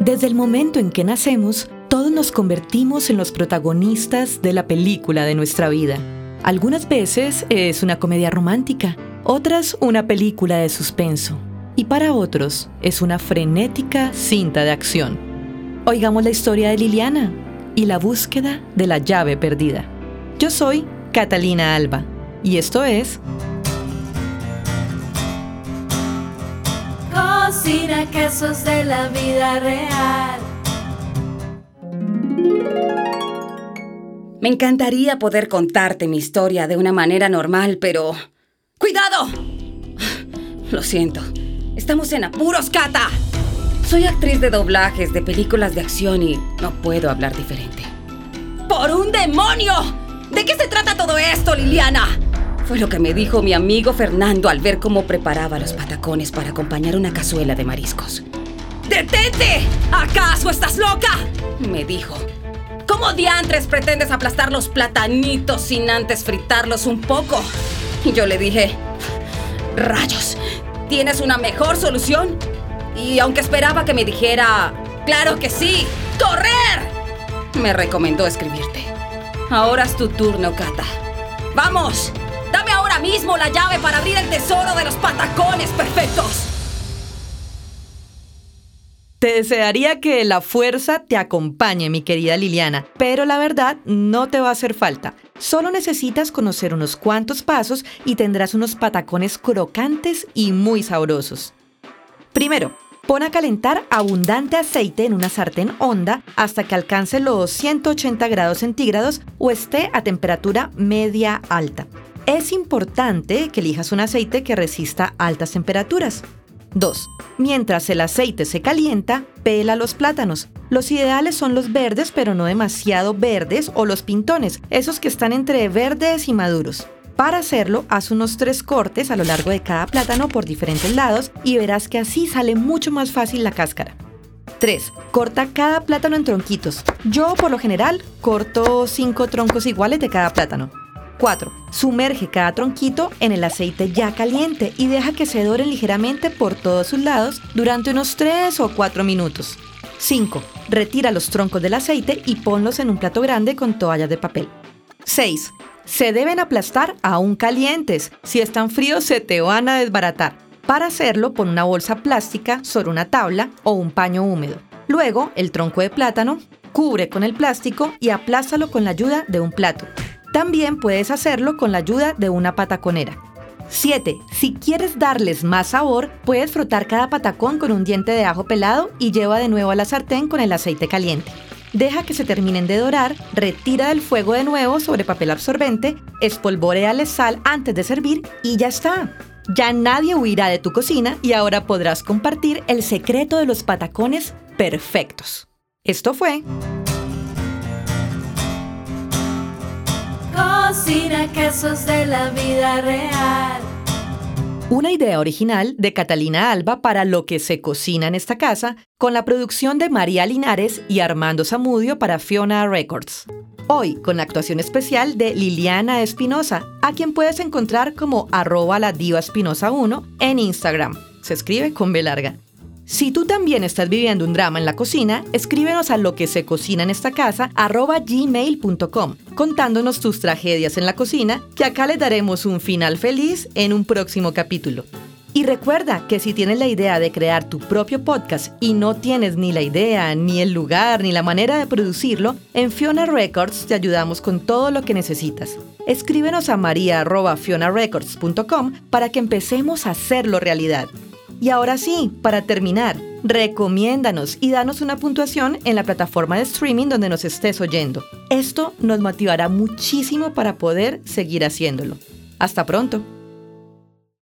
Desde el momento en que nacemos, todos nos convertimos en los protagonistas de la película de nuestra vida. Algunas veces es una comedia romántica, otras una película de suspenso y para otros es una frenética cinta de acción. Oigamos la historia de Liliana y la búsqueda de la llave perdida. Yo soy Catalina Alba y esto es... Cocina casos de la vida real. Me encantaría poder contarte mi historia de una manera normal, pero... ¡Cuidado! Lo siento. Estamos en apuros, Kata. Soy actriz de doblajes de películas de acción y no puedo hablar diferente. ¡Por un demonio! ¿De qué se trata todo esto, Liliana? Fue lo que me dijo mi amigo Fernando al ver cómo preparaba los patacones para acompañar una cazuela de mariscos. ¡Detente! ¿Acaso estás loca? Me dijo. ¿Cómo diantres pretendes aplastar los platanitos sin antes fritarlos un poco? Y yo le dije, rayos, ¿tienes una mejor solución? Y aunque esperaba que me dijera, claro que sí, correr, me recomendó escribirte. Ahora es tu turno, Kata. ¡Vamos! ¡Dame ahora mismo la llave para abrir el tesoro de los patacones perfectos! Te desearía que la fuerza te acompañe, mi querida Liliana, pero la verdad no te va a hacer falta. Solo necesitas conocer unos cuantos pasos y tendrás unos patacones crocantes y muy sabrosos. Primero, pon a calentar abundante aceite en una sartén honda hasta que alcance los 180 grados centígrados o esté a temperatura media alta. Es importante que elijas un aceite que resista altas temperaturas. 2. Mientras el aceite se calienta, pela los plátanos. Los ideales son los verdes, pero no demasiado verdes, o los pintones, esos que están entre verdes y maduros. Para hacerlo, haz unos tres cortes a lo largo de cada plátano por diferentes lados y verás que así sale mucho más fácil la cáscara. 3. Corta cada plátano en tronquitos. Yo, por lo general, corto 5 troncos iguales de cada plátano. 4. Sumerge cada tronquito en el aceite ya caliente y deja que se doren ligeramente por todos sus lados durante unos 3 o 4 minutos. 5. Retira los troncos del aceite y ponlos en un plato grande con toallas de papel. 6. Se deben aplastar aún calientes. Si están fríos se te van a desbaratar. Para hacerlo, pon una bolsa plástica sobre una tabla o un paño húmedo. Luego, el tronco de plátano, cubre con el plástico y aplástalo con la ayuda de un plato. También puedes hacerlo con la ayuda de una pataconera. 7. Si quieres darles más sabor, puedes frotar cada patacón con un diente de ajo pelado y lleva de nuevo a la sartén con el aceite caliente. Deja que se terminen de dorar, retira del fuego de nuevo sobre papel absorbente, espolvoreale sal antes de servir y ya está. Ya nadie huirá de tu cocina y ahora podrás compartir el secreto de los patacones perfectos. Esto fue Cocina de la vida real. Una idea original de Catalina Alba para lo que se cocina en esta casa, con la producción de María Linares y Armando Zamudio para Fiona Records. Hoy con la actuación especial de Liliana Espinosa, a quien puedes encontrar como arroba la diva espinosa 1 en Instagram. Se escribe con B larga. Si tú también estás viviendo un drama en la cocina, escríbenos a lo que se cocina en esta casa gmail.com contándonos tus tragedias en la cocina, que acá les daremos un final feliz en un próximo capítulo. Y recuerda que si tienes la idea de crear tu propio podcast y no tienes ni la idea, ni el lugar, ni la manera de producirlo, en Fiona Records te ayudamos con todo lo que necesitas. Escríbenos a maria.fionarecords.com para que empecemos a hacerlo realidad. Y ahora sí, para terminar, recomiéndanos y danos una puntuación en la plataforma de streaming donde nos estés oyendo. Esto nos motivará muchísimo para poder seguir haciéndolo. Hasta pronto.